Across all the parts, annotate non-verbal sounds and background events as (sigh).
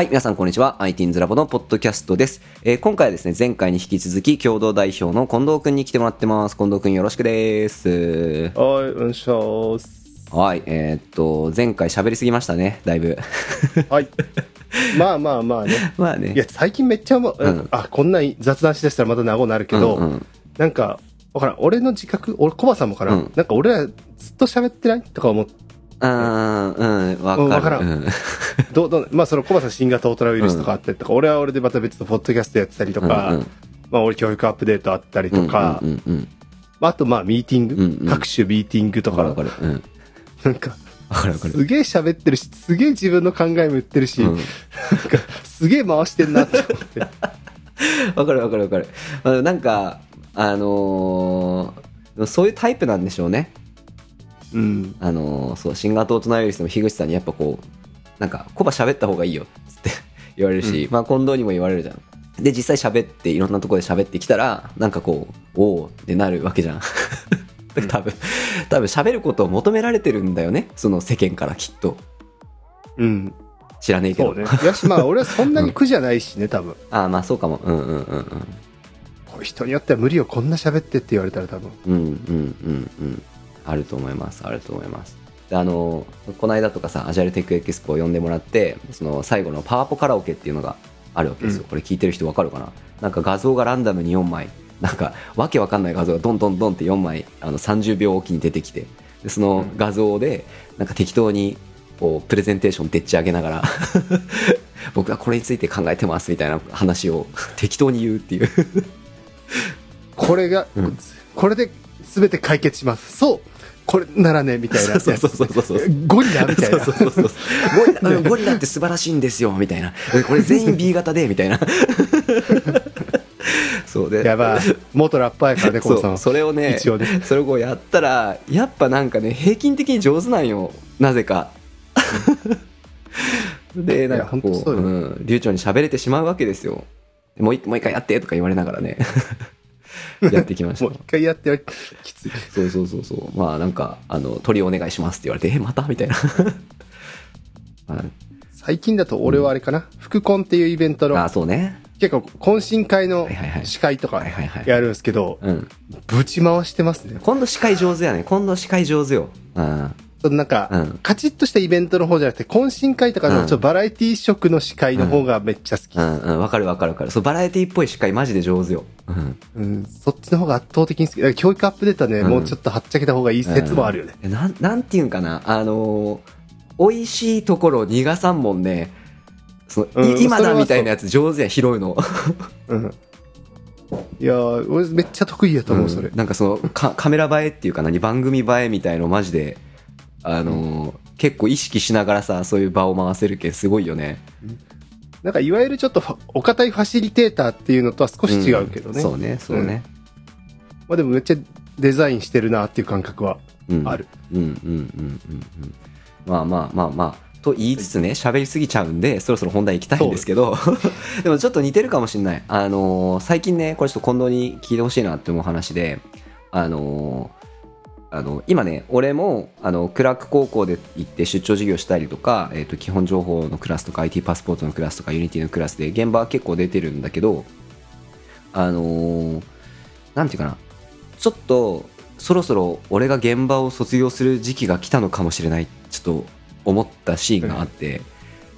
はい、皆さんこんにちは。ITINS ラボのポッドキャストです。えー今回はですね、前回に引き続き共同代表の近藤くんに来てもらってます。近藤くんよろしくです。はい、お願いします。はい、えーっと、前回喋りすぎましたね、だいぶ。はい。(laughs) まあまあまあね。まあね。いや、最近めっちゃもう、うんあ、こんな雑談しだしたらまた長くなるけど、うんうんなんか、わからん。俺の自覚、俺、コバさんもかな、うんなんか俺らずっと喋ってない？とか思って、うーん、うん、わかる。うんわからんうんどう、どう、まあそのコバさん新型オトラウイルスとかあったりとか、俺は俺でまた別のポッドキャストやってたりとか、うんうんまあ俺教育アップデートあったりとか、うんうんうんまああとまあミーティング、うんうん各種ミーティングとか、わかる。うん。なんか、わかるわかる。すげえ喋ってるし、すげえ自分の考えも言ってるし、うんなんか、すげえ回してんなって思って。(laughs) わかるわかるわかる。あのなんか、あのーそういうタイプなんでしょうね。うん。あのーそう、新型オトナウイルスでも樋口さんにやっぱこう、なんか、コバ喋った方がいいよ、つって (laughs) 言われるし、まあ近藤にも言われるじゃん。で、実際喋って、いろんなところで喋ってきたら、なんかこう、おおってなるわけじゃ (laughs) ん。多分、多分喋ることを求められてるんだよね。その世間からきっと。うん。知らねえけど。そうね。いやし、まあ俺はそんなに (laughs) 苦じゃないしね、多分。ああ、まあそうかも。うんうんうんうん。人によっては無理よ、こんな喋ってって言われたら多分。うんうんうんうんあると思います。あると思います。であのこの間とかさアジャイルテックエキスポを呼んでもらってその最後のパワポカラオケっていうのがあるわけですよ、うん。これ聞いてる人わかるかな？なんか画像がランダムに4枚。なんかわけわかんない画像がどんどんどんって4枚あの30秒おきに出てきて。でその画像でなんか適当にこうプレゼンテーションでっち上げながら (laughs) 僕はこれについて考えてますみたいな話を適当に言うっていう。これが、うん。これで全て解決します。そうこれならね、みたいな。そうそうそうそう。そうゴリラみたいな。そうそうそうそう。ゴリラって素晴らしいんですよみたいな。これ全員 B 型でみたいな。(laughs) そうで。やばい。元ラッパーやからね、コバさんは。それをね一応ね。それをこうやったらやっぱなんかね平均的に上手なんよ。なぜか。でなんかこううよ。うん、流暢に喋れてしまうわけですよ。もう一もう一回やってとか言われながらね (laughs) やってきました。もう一回やってはきつい。そうそうそうそう。まあなんかあの鳥お願いしますって言われてえまた？みたいな。ま (laughs) あ最近だと俺はあれかな、福コンっていうイベントあの、そうね。結構懇親会の司会とかやるんですけど、うん。ぶち回してますね。今度司会上手やね。今度司会上手よ。うんそのなんか、うん。カチッとしたイベントの方じゃなくて、懇親会とかうん。のちょっとバラエティ色の司会の方がめっちゃ好き。うん。うん。わかるわかるわかる。そうバラエティっぽい司会マジで上手よ。うん。うん、そっちの方が圧倒的に好き。だから教育アップデートはね、うん。もうちょっとはっちゃけた方がいい説もあるよね。うん。なんなんていうんかな。あのー美味しいところ逃がさんもんね。その、今だみたいなやつ上手や拾うの。う。ん。いやー、俺めっちゃ得意やと思う、それ。うん。なんかそのカカメラ映えっていうか何？番組映えみたいのマジであのー結構意識しながらさそういう場を回せるけすごいよね。なんかいわゆるちょっとお堅いファシリテーターっていうのとは少し違うけどね。ん。そうねそうね、まあでもめっちゃデザインしてるなっていう感覚はうん。ある。うんうんうんうんうん。まあまあまあまあ。と言いつつね喋りすぎちゃうんでそろそろ本題行きたいんですけど。(laughs) でもちょっと似てるかもしれない。あのー最近ねこれちょっと近藤に聞いてほしいなって思う話で。あのーあの今ね俺もあのクラック高校で行って出張授業したりとか、えー、と基本情報のクラスとか IT パスポートのクラスとか Unity のクラスで現場は結構出てるんだけどあのーなんていうかなちょっとそろそろ俺が現場を卒業する時期が来たのかもしれないちょっと思ったシーンがあって、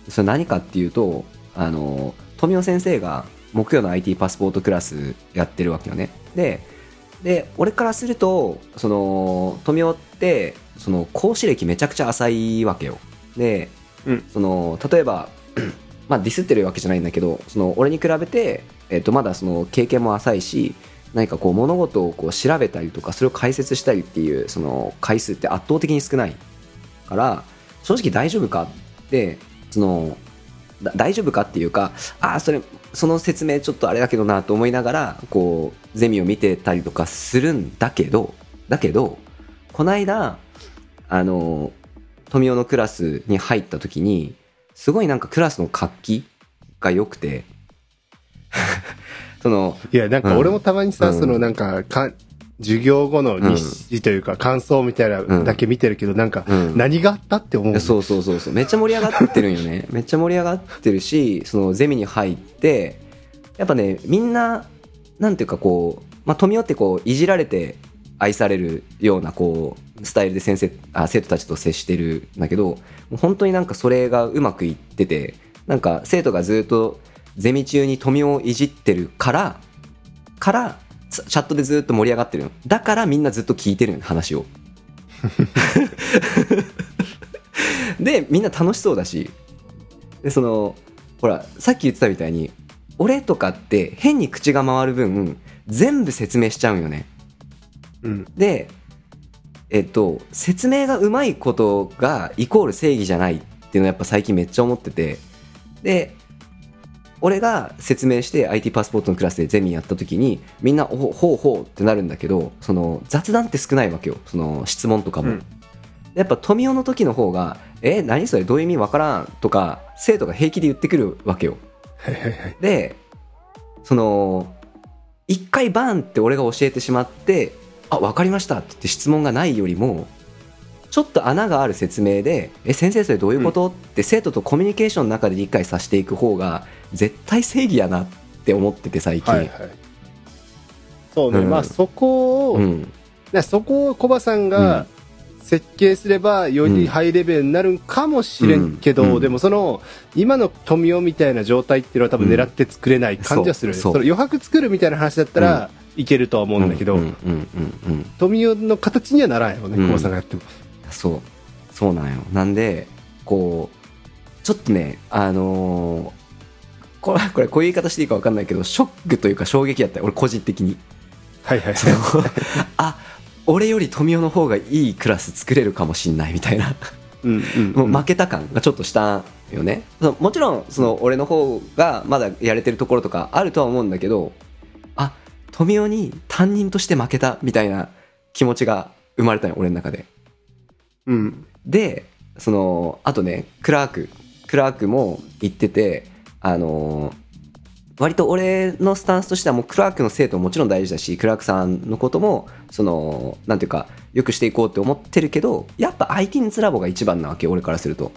それ何かっていうとあの富尾先生が木曜の IT パスポートクラスやってるわけよね。でで俺からするとその富尾ってその講師歴めちゃくちゃ浅いわけよ。で、うん。その例えば (clears throat) まあディスってるわけじゃないんだけどその俺に比べて、えっとまだその経験も浅いし何かこう物事をこう調べたりとかそれを解説したりっていうその回数って圧倒的に少ない。から正直大丈夫かってそのだ大丈夫かっていうかああそれその説明ちょっとあれだけどなと思いながらこうゼミを見てたりとかするんだけどだけどこの間あの富雄のクラスに入った時にすごいなんかクラスの活気が良くて。(laughs) そのいや、なんか俺もたまにさ、うん。そのなんか、か、授業後の日誌というか感想みたいなだけ見てるけど、なんかうん。何があったって思う。そうそうそうそう。めっちゃ盛り上がってるんよね。(laughs) めっちゃ盛り上がってるしそのゼミに入ってやっぱねみんななんていうかこう、まあ、富雄ってこういじられて愛されるようなこうスタイルで先生あ生徒たちと接してるんだけど本当になんかそれがうまくいっててなんか生徒がずっとゼミ中に富雄をいじってるからからチャットでずっと盛り上がってるの。だからみんなずっと聞いてるの話を。でみんな楽しそうだし。でそのほらさっき言ってたみたいに俺とかって変に口が回る分全部説明しちゃうんよね。うん。でえっと説明がうまいことがイコール正義じゃないっていうのをやっぱ最近めっちゃ思ってて。で俺が説明して IT パスポートのクラスでゼミやった時にみんな「おほうほう」ってなるんだけどその雑談って少ないわけよ。その質問とかも、うん。やっぱ富雄の時の方が「え何それ？どういう意味わからん」とか生徒が平気で言ってくるわけよ。はいはいはい。でその一回バーンって俺が教えてしまって「あ分かりました」って言って質問がないよりもちょっと穴がある説明で「え先生それどういうこと?」って生徒とコミュニケーションの中で理解させていく方が絶対正義やなって思ってて最近、はいはい。そうね、うん。まあそこを、うん。ねそこをコバさんが設計すればよりハイレベルになるんかもしれんけど、うん。うんでもその今の富雄みたいな状態っていうのは多分狙って作れない感じはする、その余白作るみたいな話だったらいけるとは思うんだけど、富雄の形にはならんやろね、うん。コバさんがやっても。そう。そうなんよ。なんでこうちょっとねあのーこれこれこういう言い方していいか分かんないけどショックというか衝撃やったよ俺個人的に。はいはい。あ俺より富雄の方がいいクラス作れるかもしんないみたいな。うんうんもう負けた感がちょっとしたよね。そのもちろんその俺の方がまだやれてるところとかあるとは思うんだけどあ富雄に担任として負けたみたいな気持ちが生まれたよ俺の中で。うん。でそのあとねクラーク。クラークも言っててあの割と俺のスタンスとしてはもうクラークの生徒ももちろん大事だしクラークさんのこともそのなんていうかよくしていこうって思ってるけどやっぱ IT ニツラボが一番なわけ俺からすると。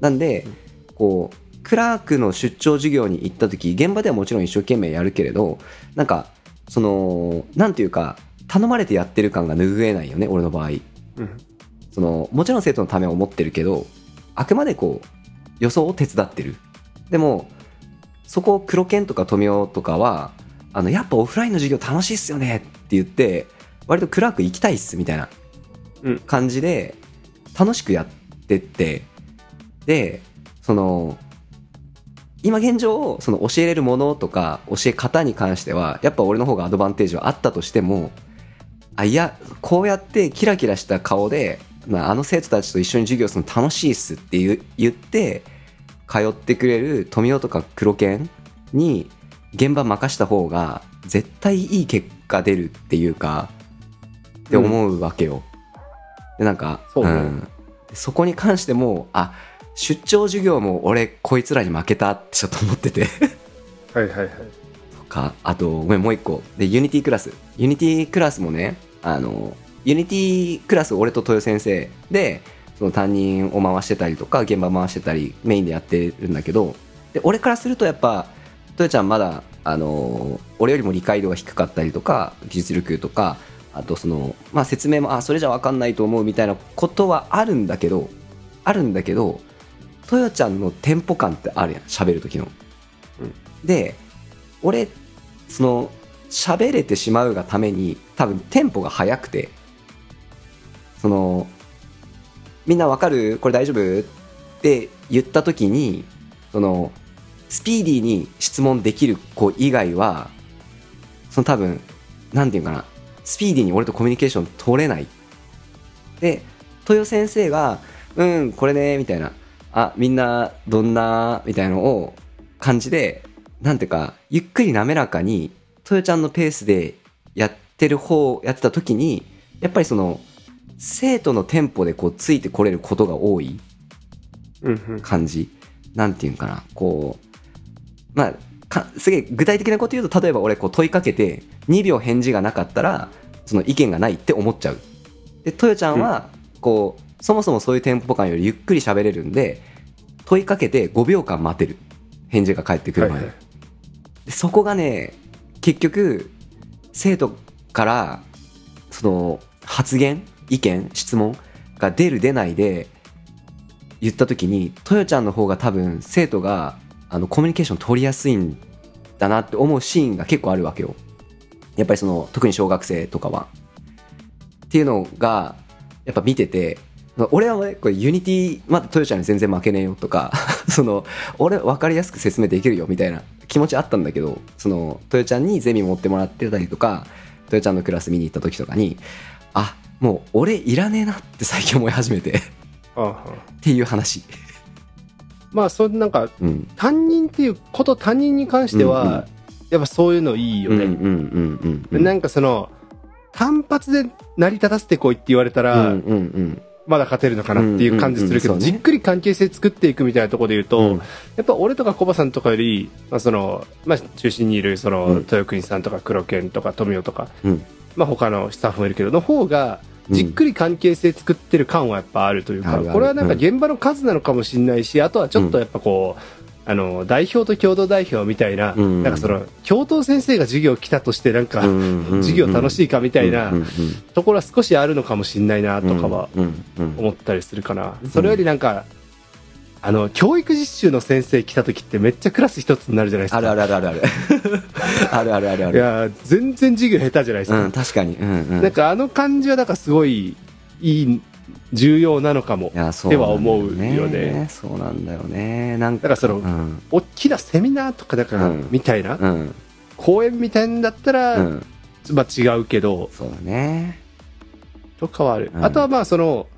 なんでこうクラークの出張授業に行った時現場ではもちろん一生懸命やるけれどなんかそのなんていうか頼まれてやってる感が拭えないよね俺の場合。うん。そのもちろん生徒のためを思ってるけどあくまでこう予想を手伝ってる。でもそこを黒剣とか富雄とかはあのやっぱオフラインの授業楽しいっすよねって言って割とクラーク行きたいっすみたいなうん。感じで楽しくやってってでその今現状その教えれるものとか教え方に関してはやっぱ俺の方がアドバンテージはあったとしてもあいやこうやってキラキラした顔で、まあ、あの生徒たちと一緒に授業するの楽しいっすって言って通ってくれる富雄とか黒剣に現場任した方が絶対いい結果出るっていうかって思うわけよ。でなんかそうね。ん。そこに関してもあ出張授業も俺こいつらに負けたってちょっと思ってて。はいはいはい。とかあとごめんもう一個。で Unity クラス。 Unity クラスもねあの Unity クラス俺と豊先生。でその担任を回してたりとか現場回してたりメインでやってるんだけどで俺からするとやっぱ豊ちゃんまだあの俺よりも理解度が低かったりとか技術力とかあとその、まあ、説明もあそれじゃ分かんないと思うみたいなことはあるんだけどあるんだけど豊ちゃんのテンポ感ってあるやん喋る時の。で俺その喋れてしまうがために多分テンポが速くてそのみんなわかる？これ大丈夫？って言った時にそのスピーディーに質問できる子以外はその多分なんていうかな？スピーディーに俺とコミュニケーション取れない。で豊先生が「うんこれね」みたいな「あみんなどんな?」みたいなのを感じでなんていうかゆっくり滑らかに豊ちゃんのペースでやってる方やってた時にやっぱりその生徒のテンポでこうついてこれることが多いうんうん。感じ？なんていうんかな？こうまあかすげえ具体的なこと言うと例えば俺こう問いかけて2秒返事がなかったらその意見がないって思っちゃう。でトヨちゃんはこう、そもそもそういうテンポ感よりゆっくり喋れるんで問いかけて5秒間待てる。返事が返ってくるまで,、はいはい。でそこがね結局生徒からその発言意見質問が出る出ないで言った時にトヨちゃんの方が多分生徒があのコミュニケーション取りやすいんだなって思うシーンが結構あるわけよ。やっぱりその特に小学生とかは。っていうのがやっぱ見てて俺はねこれ Unity まだトヨちゃんに全然負けねえよとか (laughs) その俺分かりやすく説明できるよみたいな気持ちあったんだけどそのトヨちゃんにゼミ持ってもらってたりとかトヨちゃんのクラス見に行った時とかにあもう俺いらねえなって最近思い始めて。っていう話。まあそれなんかうん。担任っていうこと担任に関しては、うんうん。やっぱそういうのいいよね、うんうんうんうんうん。なんかその単発で成り立たせてこいって言われたら、うんうんうん。まだ勝てるのかなっていう感じするけど、じっくり関係性作っていくみたいなところで言うと、うん。やっぱ俺とかコバさんとかより、まあそのまあ、中心にいるその、うん。豊国さんとか黒犬とか富雄とか、うんまあ、他のスタッフもいるけどの方がうん。じっくり関係性作ってる感はやっぱあるというか、これはなんか現場の数なのかもしれないしあとはちょっとやっぱこう、あの代表と共同代表みたいな,、うん。なんかその教頭先生が授業来たとしてなんか、授業楽しいかみたいなところは少しあるのかもしれないなとかは思ったりするかな、それよりなんかあの教育実習の先生来た時ってめっちゃクラス一つになるじゃないですか。あるあるあるある。(laughs) あるあるあるある。あるいや全然授業下手じゃないですか、うん、確かに、うんうん、なんかあの感じはなんかすごいいい重要なのかも。では思うよね。そうなんだよね。なんかその、うん、大きなセミナーとかだから、うん、みたいな、うん、講演みたいんだったら、うん、まあ違うけどそうだね。とかはある、あとはまあその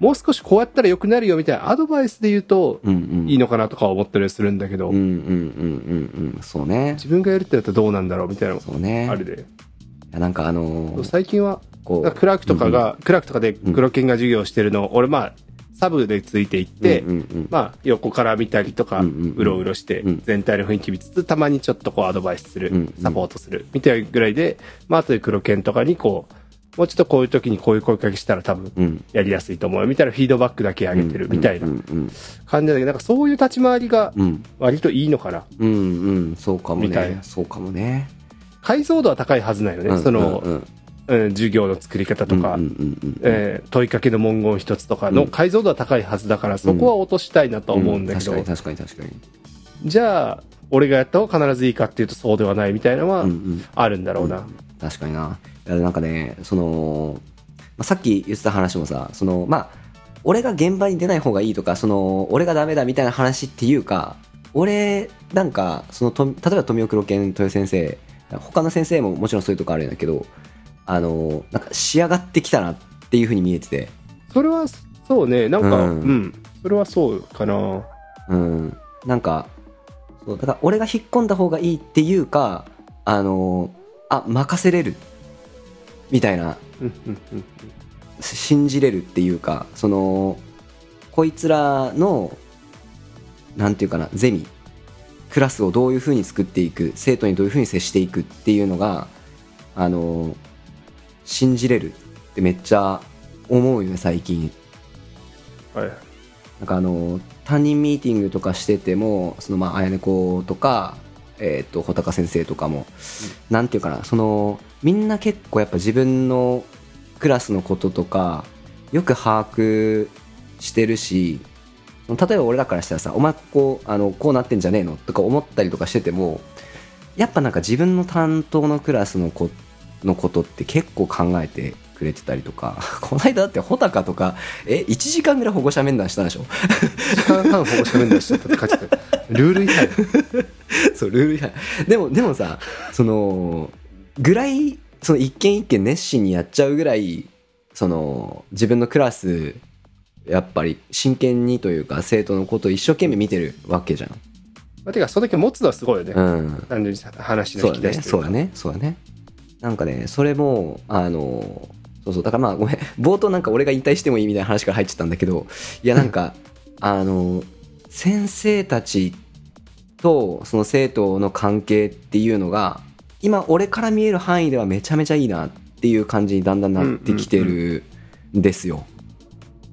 もう少しこうやったら良くなるよみたいなアドバイスで言うとうんうん。いいのかなとかは思ったりするんだけど、うんうんうんうん。うんそうね。自分がやるってなったらどうなんだろうみたいなのそうね。あるで、なんかあのー最近はこうクラークとかが、クラークとかで黒犬が授業してるのを俺まあサブでついていって、うんうんうん。まあ、横から見たりとか、うんうんうん。うろうろしてうん、全体の雰囲気見つつ、たまにちょっとこうアドバイスするうんうん、サポートする、みたいなぐらいで、まあ、後で黒犬とかにこう、もうちょっとこういう時にこういう声かけしたら多分、うん。やりやすいと思うよ、みたいなフィードバックだけ上げてる、みたいな感じだけど、なんかそういう立ち回りがうん。割といいのかな。うんうん。そうかもみたいな。ねそうかもね。解像度は高いはずないよね、うんその、授業の作り方とか、問いかけの文言一つとかのうん。解像度は高いはずだから、そこは落としたいなとは思うんだけど、確かに確かに確かに。じゃあ、俺がやった方が必ずいいかっていうとそうではないみたいなのはあるんだろうな。確かにななんかねその、まあ、さっき言ってた話もさそのまあ俺が現場に出ない方がいいとかその俺がダメだみたいな話っていうか俺なんかそのと例えば富岡黒犬豊先生他の先生ももちろんそういうとこあるんだけどあのなんか仕上がってきたなっていうふうに見えてて。それは、そうね、なんか、ううんん、それはそうかな。うん。なんかそうだから俺が引っ込んだ方がいいっていうかあのあ任せれるみたいな。うんうんうん信じれるっていうかそのこいつらのなんていうかなゼミ。クラスをどういうふうに作っていく生徒にどういうふうに接していくっていうのがあの信じれるってめっちゃ思うよね最近。はい。なんかあの担任ミーティングとかしててもそのまあ綾猫とかえっ、と穂高先生とかも、なんていうかなそのみんな結構やっぱ自分のクラスのこととかよく把握してるし例えば俺らからしたらさ「お前こうあのこうなってんじゃねえの?」とか思ったりとかしててもやっぱなんか自分の担当のクラスの子のことって結構考えてくれてたりとか (laughs) この間だって穂高とかえ1時間ぐらい保護者面談したんでしょ？時間半保護者面談しちゃったって書いてた。ルール違反。(laughs) そうルール違反でもでもさそのぐらいその一件一件熱心にやっちゃうぐらいその自分のクラスやっぱり真剣にというか生徒のことを一生懸命見てるわけじゃん。まあ、てか、その時持つのはすごいよね。うん。単純に話のそうだね引き出しそうだね。そうだね。なんかねそれもあのそうそう。だからまあごめん。(laughs) 冒頭なんか俺が引退してもいいみたいな話から入っちゃったんだけどいやなんかあの先生たちとその生徒の関係っていうのが今俺から見える範囲ではめちゃめちゃいいなっていう感じにだんだんなってきてるんですよ、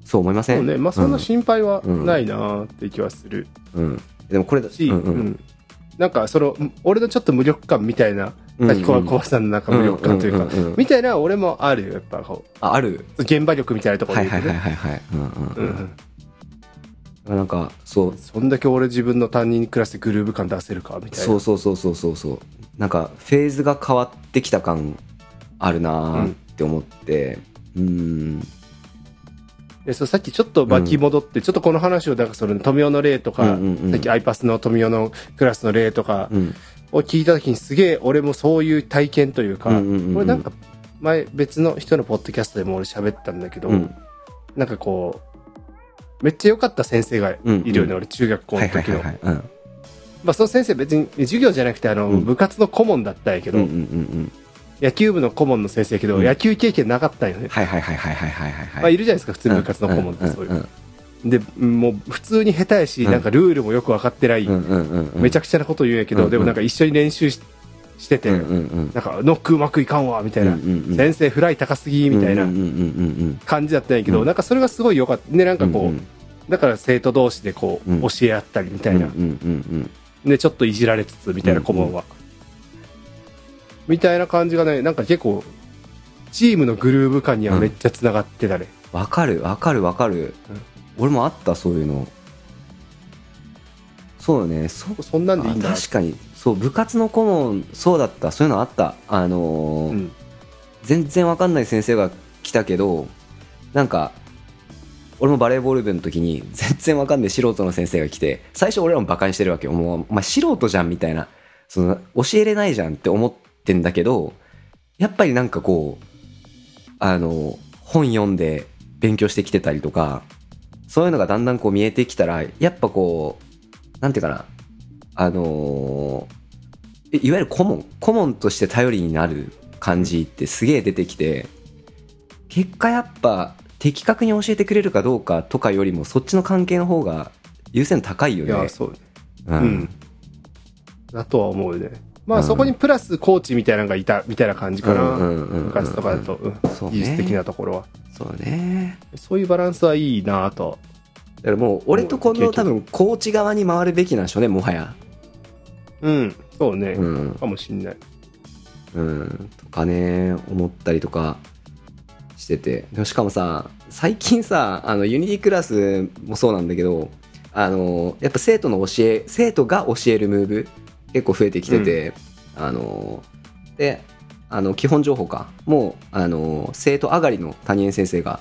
そう思いませそうんね。まあそんな心配はないなって気はする。うん、うん。でもこれだし、うんうん。うん。なんかその俺のちょっと無力感みたいなうんさっき小小林さんのなんか無力感というか、みたいな俺もあるよやっぱこあある？う現場力みたいなところはいはいはいはいはい。うんうんううんん。なんかそう。そんだけ俺自分の担任にクラスでグルーヴ感出せるかみたいな。そうそうそうそうそうそうなんかフェーズが変わってきた感あるなーって思って。うん。でそうさっきちょっと巻き戻って、ちょっとこの話をだからその富雄の例とか、うんうんうん。さっきアイパスの富雄のクラスの例とかうん。を聞いた時にすげえ俺もそういう体験というか、うんうんうんうん。これなんか前別の人のポッドキャストでも俺喋ったんだけど、うん。なんかこうめっちゃ良かった先生がいるよね、うんうん。俺中学校はいの。時の、はいはいはい。うんまあその先生別に授業じゃなくてあの、うん。部活の顧問だったんやけど、うんうんうんうん。野球部の顧問の先生やけど、う？ん。野球経験なかったんよね、はいはいはいはいはいはいはいまあいるじゃないですか普通に部活の顧問ってそういう、でもう普通に下手やし、うん。なんかルールもよく分かってない、めちゃくちゃなこと言うんやけど、うんでもなんか一緒に練習ししてて、なんかノックうまくいかんわみたいな、先生フライ高すぎみたいな感じだったんやけど、うん。なんかそれがすごい良かった。ねなんかこう、だから生徒同士でこう、うん。教え合ったりみたいな、でちょっといじられつつみたいな顧問は、みたいな感じがねなんか結構チームのグルーヴ感にはめっちゃつながってたね、わかるわかるわかる。俺もあったそういうの。そうね。そうそんなんでいいんだ。あ確かに。そう部活の顧問そうだった。そういうのあった。あのーうん。全然わかんない先生が来たけどなんか俺もバレーボール部の時に (laughs) 全然わかんない素人の先生が来て最初俺らもバカにしてるわけよ。もうお前素人じゃんみたいな。その教えれないじゃんって思ってんだけどやっぱりなんかこうあの本読んで勉強してきてたりとかそういうのがだんだんこう見えてきたらやっぱこうなんていうかなあのいわゆる顧問顧問として頼りになる感じってすげえ出てきて結果やっぱ的確に教えてくれるかどうかとかよりもそっちの関係の方が優先度高いよね。いやそう。ううん。だとは思うね。まあ、うん。そこにプラスコーチみたいなのがいたみたいな感じかな、うんうんうんうん。部活とかだと、うん。そうね。技術的なところは。そうね。そういうバランスはいいなとだからもう俺と近藤多分コーチ側に回るべきなんでしょうねもはやうんそうね、うんかもしんないうんとかね思ったりとかしてて。しかもさ最近さあの Unity クラスもそうなんだけどあのやっぱ生徒の教え生徒が教えるムーブ結構増えてきてて、あのであの基本情報かもうあの生徒上がりの谷江先生が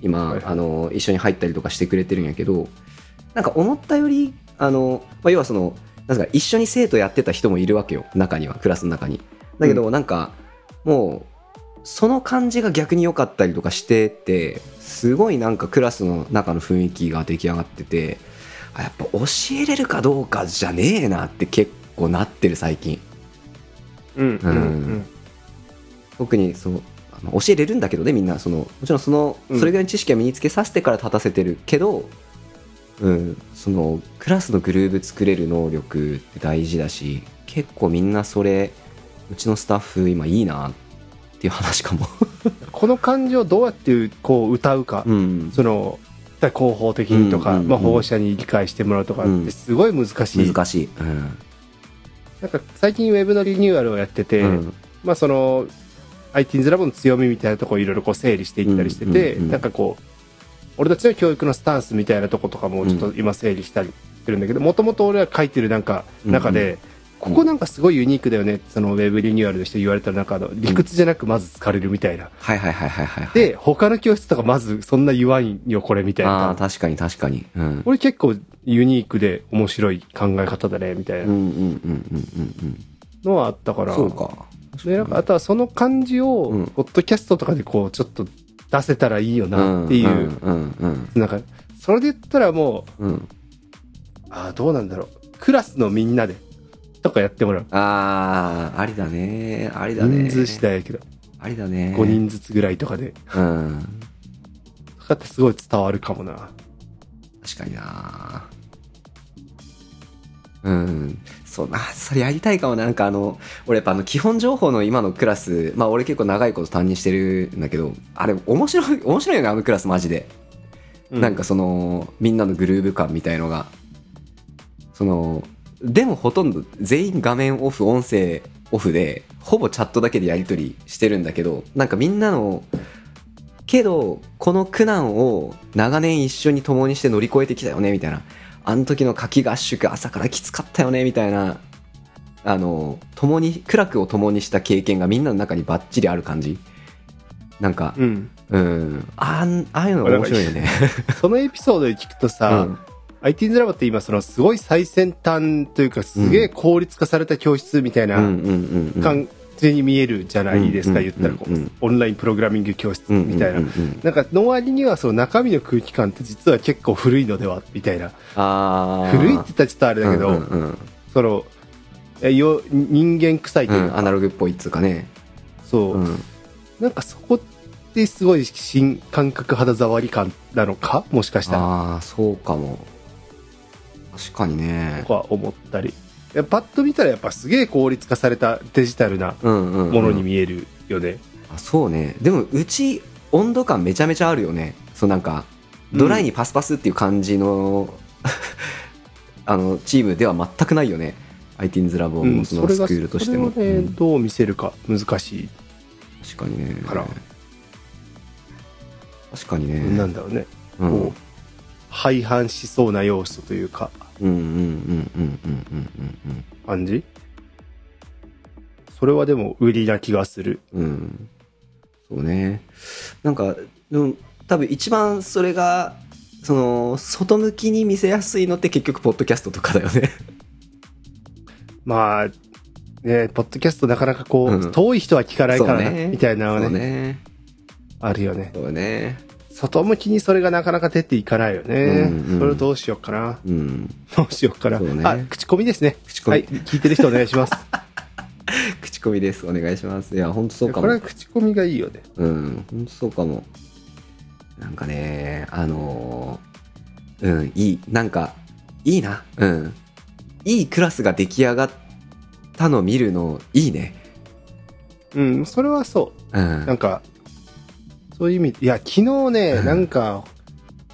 今、はいあの一緒に入ったりとかしてくれてるんやけどなんか思ったよりあの、まあ、要はそのなんか一緒に生徒やってた人もいるわけよ中にはクラスの中に。だけどなんかもうその感じが逆に良かったりとかしててすごいなんかクラスの中の雰囲気が出来上がっててあやっぱ教えれるかどうかじゃねえなって結構なってる最近。うんうんうん。特にそうあの教えれるんだけどねみんなそのもちろんそのうん。それぐらいの知識は身につけさせてから立たせてるけど、うん、そのクラスのグルーブ作れる能力って大事だし結構みんなそれうちのスタッフ今いいなっていう話かも、この感じをどうやってこう歌うか、うん、その広報的にとか、うんうんうんまあ、保護者に理解してもらうとかってすごい難しい、難しい、うん。なんか最近ウェブのリニューアルをやってて、うん。まあその IT's ラボの強みみたいなところをいろいろこう整理していったりしてて、うんうんうん。なんかこう俺たちの教育のスタンスみたいなとことかもちょっと今整理したりしてるんだけどもともと俺が書いてるなんか中で、うんここなんかすごいユニークだよね。そのウェブリニューアルの人言われたらなんかあの。理屈じゃなくまず疲れるみたいな、はいはいはいはいはいはい。で他の教室とかまずそんな言わんよこれみたいああな確かに確かに。うん。これ結構ユニークで面白い考え方だねみたいな。うんうんうんうんうんのはあったから、うん。そうか。でなんかあとはその感じを、うん。ポッドキャストとかでこうちょっと出せたらいいよなっていう、うんうんうんなんかそれで言ったらもううん。うんああどうなんだろう。クラスのみんなでとかやってもらう。ああありだね。ありだね。人数次第やけど、ありだね。5人ずつぐらいとかで。うん。とかってすごい伝わるかもな。確かにな。うん。そそうなそれやりたいかもな。んかあの俺やっぱあの基本情報の今のクラスまあ俺結構長いこと担任してるんだけどあれ面白い面白いよねあのクラスマジで、うなんかそのみんなのグルーヴ感みたいのが。そのでもほとんど全員画面オフ音声オフでほぼチャットだけでやり取りしてるんだけどなんかみんなのけどこの苦難を長年一緒に共にして乗り越えてきたよねみたいな。あの時の夏季合宿朝からきつかったよねみたいな。あの共に苦楽を共にした経験がみんなの中にバッチリある感じ。なんかうん。うん。あんああいうのが面白いよね。そのエピソードで聞くとうさ、ん IT's ラボって今そのすごい最先端というかすげえ効率化された教室みたいな感じに見えるじゃないですか、うん言ったらこう、うんオンラインプログラミング教室うんみたいな。なんかの割にはその中身の空気感って実は結構古いのではみたいな。古いって言ったらちょっとあれだけど、その、えよ人間臭いというか、うんアナログっぽいっつうかね。そう、うん。なんかそこってすごい新感覚肌触り感なのか？もしかしたら。ああそうかも確かにね。とか思ったり。パッと見たらやっぱすげえ効率化されたデジタルなうんうんうん。ものに見えるよね。あそうね。でもうち温度感めちゃめちゃあるよね。そうなんかドライにパスパスっていう感じの、あのチームでは全くないよね。IT's ラボうん、もそのスクールとしても、それをね、うんどう見せるか難しい。確かにね。から。確かにね。なんだろうね。うん。こう、廃反しそうな要素というか、うんうんうんうんうんうんうん感じそれはでも売りな気がする。うんそうねなんかでも多分一番それがその外向きに見せやすいのって結局ポッドキャストとかだよねまあ、ね、ポッドキャストなかなかこう、うん遠い人は聞かないから、ねみたいなのはね、ねあるよね。そうね外向きにそれがなかなか出ていかないよね。うんうんそれをどうしようかな。うんどうしようかな。ねあ、口コミですね。口コミはい、聞いてる人お願いします。(laughs) 口コミですお願いしますいや本当そうかもこれは口コミがいいよね。うん本当そうかもなんかねあのーうんいいなんかいいなうんいいクラスが出来上がったの見るのいいねうん、それはそう。うんなんか、そういう意味、いや、昨日ね、うん。なんか、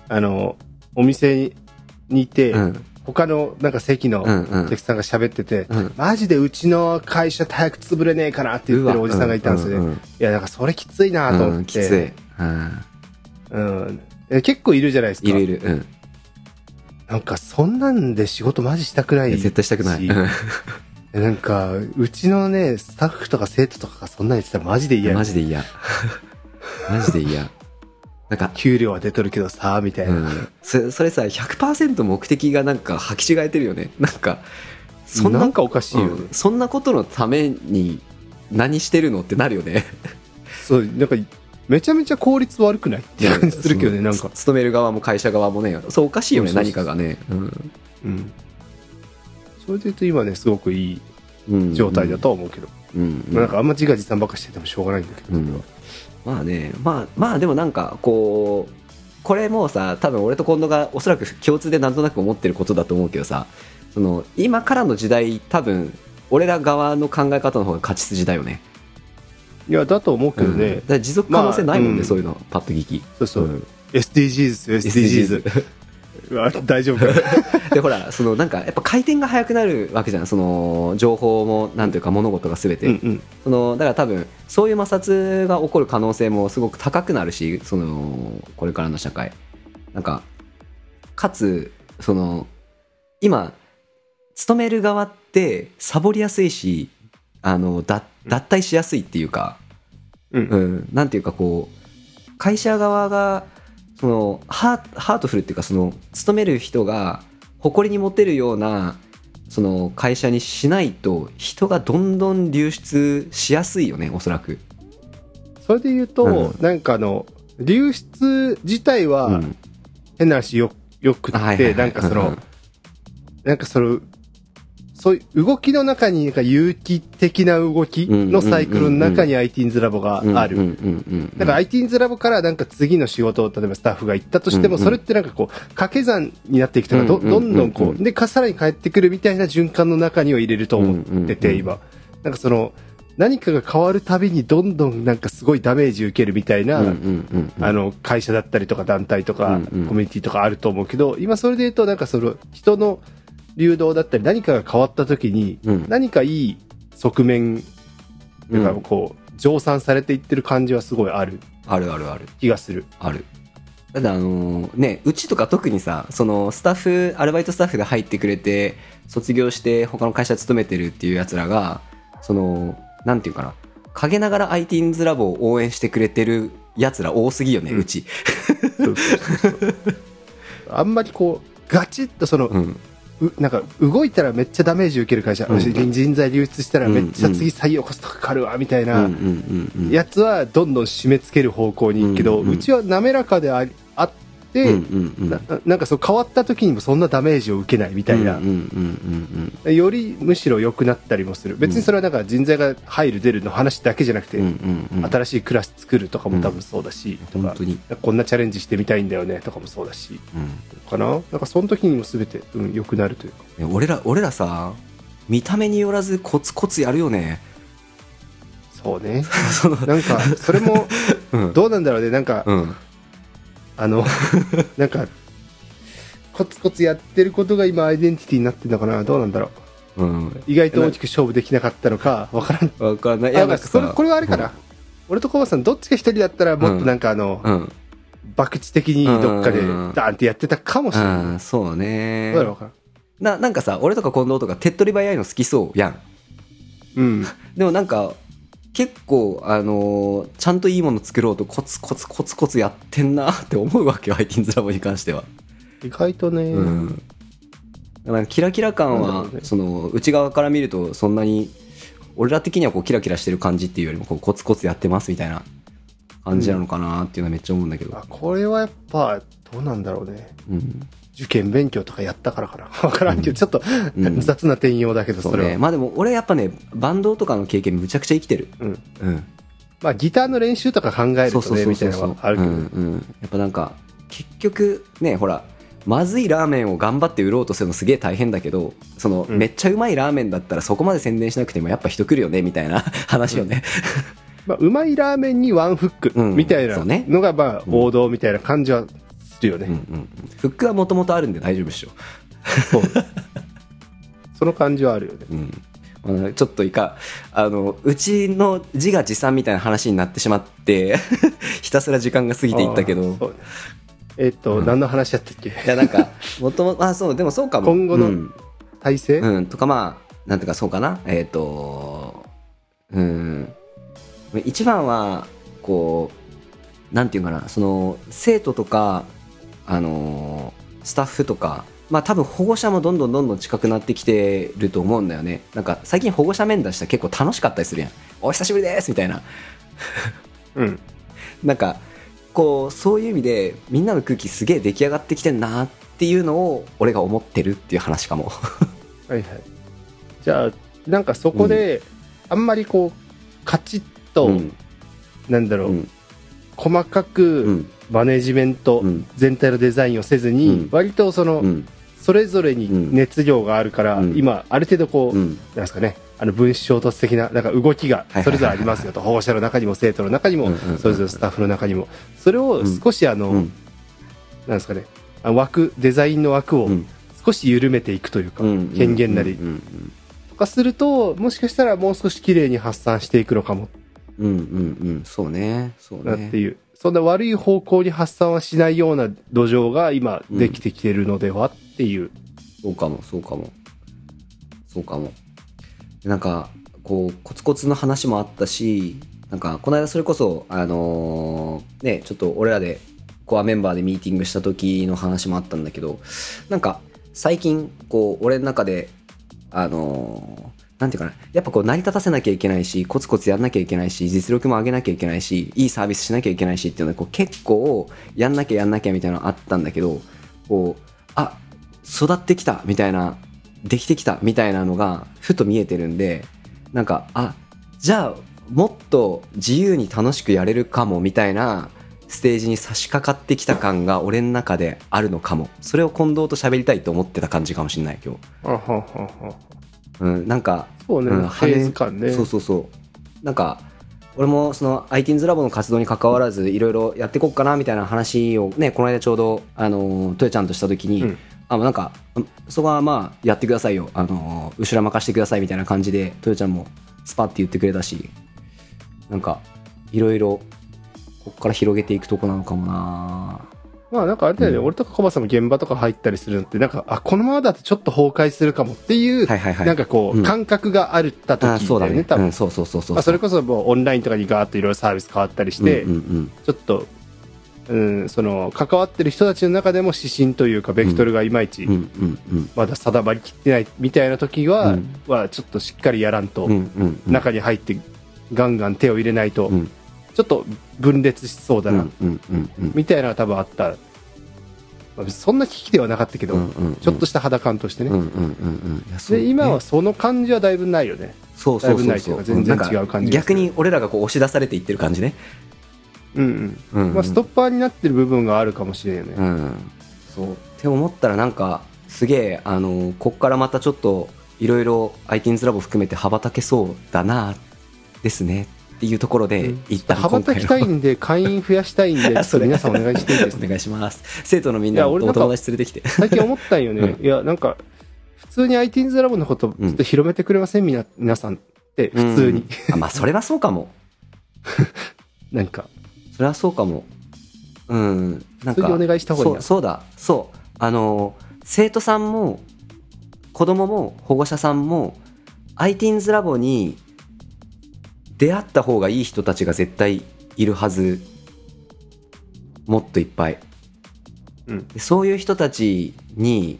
あの、お店ににいて、うん。他のなんか席のうんうん。お客さんが喋ってて、うん。マジでうちの会社早く潰れねえかなって言ってるおじさんがいたんですよね。うわいや、なんかそれきついなとうんうん思って。うんきつい。うん。うん。え結構いるじゃないですか。いるいる。うん。なんかそんなんで仕事マジしたくない絶対したくない。(laughs) なんか、うちのね、スタッフとか生徒とかがそんなに言ってたらマジで嫌やマジで嫌マジで嫌。なんか給料は出とるけどさ、みたいうな。ん、そそれさ100%目的がなんか履き違えてるよね。なんかそんななんかおかしいよね。うん。そんなことのために何してるのってなるよね。そう、なんか、めちゃめちゃ効率悪くない？って感じするけどね、なんか。つ勤める側も会社側もね。そうおかしいよねそうそうそう。何かがね、うん。うん。それで言うと今ね、すごくいいうん。状態だとは思うけど。うん、うん。なんかあんま自画自賛ばっかしててもしょうがないんだけど。うんまあねまあまあでもなんかこうこれもうさ多分俺と近藤がおそらく共通でなんとなく思ってることだと思うけどさその今からの時代多分俺ら側の考え方の方が勝ち筋だよねいや、だと思うけどうんねだ。から持続可能性ないもんね、まあうんそういうのパッと聞きそうそう。ん SDGs SDGs。うわ大丈夫か。(laughs) でほらそのなんかやっぱ回転が速くなるわけじゃん。その情報もなんというか物事が全て、うんうん。そのだから多分そういう摩擦が起こる可能性もすごく高くなるしそのこれからの社会。なんかかつその今勤める側ってサボりやすいしあの脱脱退しやすいっていうか、うん。うん、なんていうかこう会社側がそのハートフルっていうかその勤める人が誇りに持てるようなその会社にしないと人がどんどん流出しやすいよねおそらく。それで言うと、うん。なんかあの、流出自体は、うん。変な話よ、よくって、はいはいはいなんかその、うんなんかその、そういう動きの中になんか有機的な動きのサイクルの中に ITINS ラボがある。だから ITINS ラボからなんか次の仕事を例えばスタッフが行ったとしても、それってなんかこう、掛け算になっていくというか、どどんどんこう、で、かさらに帰ってくるみたいな循環の中にを入れると思ってて、うん今。なんかその、何かが変わるたびにどんどんなんかすごいダメージ受けるみたいな、あの、会社だったりとか団体とか、コミュニティとかあると思うけど、今それで言うとなんかその、人の流動だったり何かが変わった時に、うん。何かいい側面うん。がこう、乗算されていってる感じはすごいある。あるあるある。気がする。ある。だってあのねうちとか特にさそのスタッフアルバイトスタッフで入ってくれて卒業して他の会社勤めてるっていうやつらがそのなんていうかな。陰ながら ITINS ラボを応援してくれてるやつら多すぎよね、ううんうそうそうあんまりこう、ガチッとその、うん。うなんか動いたらめっちゃダメージ受ける会社、うん。人材流出したらめっちゃ次採用コストかかるわみたいなやつはどんどん締め付ける方向に行くけど、うちは滑らかでありあって、うんうんうん。ななんかそう変わった時にもそんなダメージを受けないみたいな。うんうんうんうんよりむしろ良くなったりもする。別にそれはなんか人材が入る出るの話だけじゃなくて、うんうんうん。新しいクラス作るとかも多分そうだし、とか本当に。こんなチャレンジしてみたいんだよねとかもそうだし。うん。かな？なんかその時にも全て、うん、良くなるというか。ね俺ら俺らさ見た目によらずコツコツやるよね。そうね。(laughs) なんかそれもうん。どうなんだろうね。なんか、うんあの (laughs) なんかコツコツやってることが今アイデンティティになってるのかな？どうなんだろう？うん。意外と大きく勝負できなかったのかわからん。わかんない。いあやなんかまあそれこれはあれかな、うん。俺とコバさんどっちか一人だったらもっとなんかあの、うん。博打的にどっかでうん。ダーンってやってたかもしれない、うんそうね。どうだろうかななんかさ俺とか近藤とか手っ取り早いの好きそうやん。うん。(laughs) でもなんか結構あのーちゃんといいもの作ろうとコツコツコツコツやってんなって思うわけよ ITINS ラボに関しては。意外とね、うん。だからキラキラ感はねその内側から見るとそんなに俺ら的にはこうキラキラしてる感じっていうよりもこうコツコツやってますみたいな感じなのかなっていうのはめっちゃ思うんだけど。あこれはやっぱどうなんだろうね。うん受験勉強とかやったからかな。(laughs) わからんけど、ちょっと、うん。雑な転用だけどそれは、ね。まあでも俺やっぱねバンドとかの経験むちゃくちゃ生きてる。うん。うん。まあギターの練習とか考えるとねみたいなのはあるけど、うんうん、やっぱなんか結局ねほらまずいラーメンを頑張って売ろうとするのすげえ大変だけどその、うん。めっちゃうまいラーメンだったらそこまで宣伝しなくてもやっぱ人来るよねみたいな (laughs) 話よね、まあ、うまいラーメンにワンフックうん。みたいなのがまあ王道みたいな感じはするよね、うんうんうん。フックはもともとあるんで大丈夫っしょ、そう。その感じはあるよね。うん。まあ、ちょっといか。あのうちの自画自賛みたいな話になってしまって (laughs) ひたすら時間が過ぎていったけど。えっ、と、うん。何の話やったっけ？いやなんかもともと (laughs) あそうでもそうかも。今後のうん。体制、うん、とかまあなんていうかそうかな。えっ、とうん。一番はこうなんていうかな。その生徒とかあのスタッフとかまあ多分保護者もどんどんどんどん近くなってきてると思うんだよね。なんか最近保護者面談したら結構楽しかったりするやんお久しぶりです！みたいな。うん。(laughs) なんかこうそういう意味でみんなの空気すげえ出来上がってきてんなっていうのを俺が思ってるっていう話かも。(laughs) はいはい。じゃあなんかそこで、あんまりこうカチッと、うん。なんだろう、うん。細かうくんマネジメント、うん。全体のデザインをせずに、うん。割とその、うん。それぞれに熱量があるから、うん。今ある程度こう、うん。なんですかねあの分子衝突的ななんか動きがそれぞれありますよと。保護者の中にも生徒の中にもそれぞれスタッフの中にも。それを少しあの、うん。なんですかねあの枠デザインの枠をうん。少し緩めていくというか、うん権限なりうんとかするともしかしたらもう少し綺麗に発散していくのかも。うんうんうんうん。そうね。そうね。なっていう、そんな悪い方向に発散はしないような土壌が今できてきてるのではっていう、そうかもそうかも。そうかも。なんかこうコツコツの話もあったしなんかこの間それこそあのーねちょっと俺らでコアメンバーでミーティングした時の話もあったんだけどなんか最近こう俺の中であのなんていうかなやっぱこう成り立たせなきゃいけないしコツコツやんなきゃいけないし実力も上げなきゃいけないしいいサービスしなきゃいけないしっていうのでこう結構やんなきゃやんなきゃみたいなのあったんだけどこうあ育ってきたみたいなできてきたみたいなのがふと見えてるんでなんかあじゃあもっと自由に楽しくやれるかもみたいなステージに差し掛かってきた感が俺の中であるのかも。それを近藤と喋りたいと思ってた感じかもしれない今日、うん、なんかそうね、うんフェ感ね。そうそうそう。なんか俺もその ITINS ラボの活動に関わらずいろいろやっていこうかなみたいな話をねこの間ちょうどあのトヨちゃんとした時に、うん。あなんかうんそこはまあやってくださいよ。あの後ろ任してくださいみたいな感じでトヨちゃんもスパって言ってくれたしなんかいろいろここから広げていくとこなのかもなまあなんかあれだよね、うん。俺とかコバさんも現場とか入ったりするのって、なんか、あ、このままだとちょっと崩壊するかもっていう、はいはいはい。なんかこう、うん。感覚があるった時だよね、あそうだね。多分。うん、そうそうそうそう。まあ、それこそもうオンラインとかにガーッといろいろサービス変わったりして、うんうんうん。ちょっと、うん、その、関わってる人たちの中でも指針というか、ベクトルがいまいちまだ定まりきってないみたいな時は、うん。はちょっとしっかりやらんと、中に入ってガンガン手を入れないと、うんちょっと分裂しそうだな、みたいなのが多分あった。まあそんな危機ではなかったけど、ちょっとした肌感としてね。で、今はねその感じはだいぶないよね。そうそうそうそう。か全然違う感じ逆に俺らがこう押し出されていってる感じね。うんううんん。まあ、ストッパーになってる部分があるかもしれんよね。うん。そう。って思ったらなんかすげえあのこっからまたちょっといろいろ ITINS ラボ含めて羽ばたけそうだなですねっていうところで、うん。一旦羽ばたきたいんで、会員増やしたいんで、(laughs) 皆さんお願いしていいですおね。願いします。生徒のみんなお友達連れてきて。最近思ったんよね。ういや、なんか、普通に ITINS ラボのこと、ちょっと広めてくれません、みな皆さんって、普通に。うんあまあそれはそうかも。(laughs) なんか、それはそうかも。うん。なんか普通にお願いした方がいいな。そうそうだ。そう。あの生徒さんも子供も保護者さんも ITINS ラボに出会った方がいい人たちが絶対いるはずもっといっぱいうん。でそういう人たちに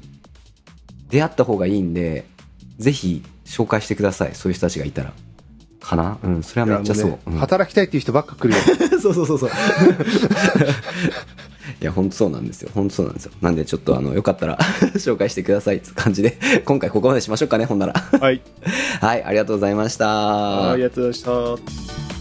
出会った方がいいんでぜひ紹介してくださいそういう人たちがいたらかな？うんそれはめっちゃそうねうん働きたいっていう人ばっか来るよ。(laughs) そうそうそうそう。いや、本当そうなんですよ。本当そうなんですよ。なんで、ちょっと、あの、よかったら (laughs) 紹介してくださいって感じで、今回ここまでしましょうかね、ほんなら。はい。(laughs) はい、ありがとうございました。ありがとうございました。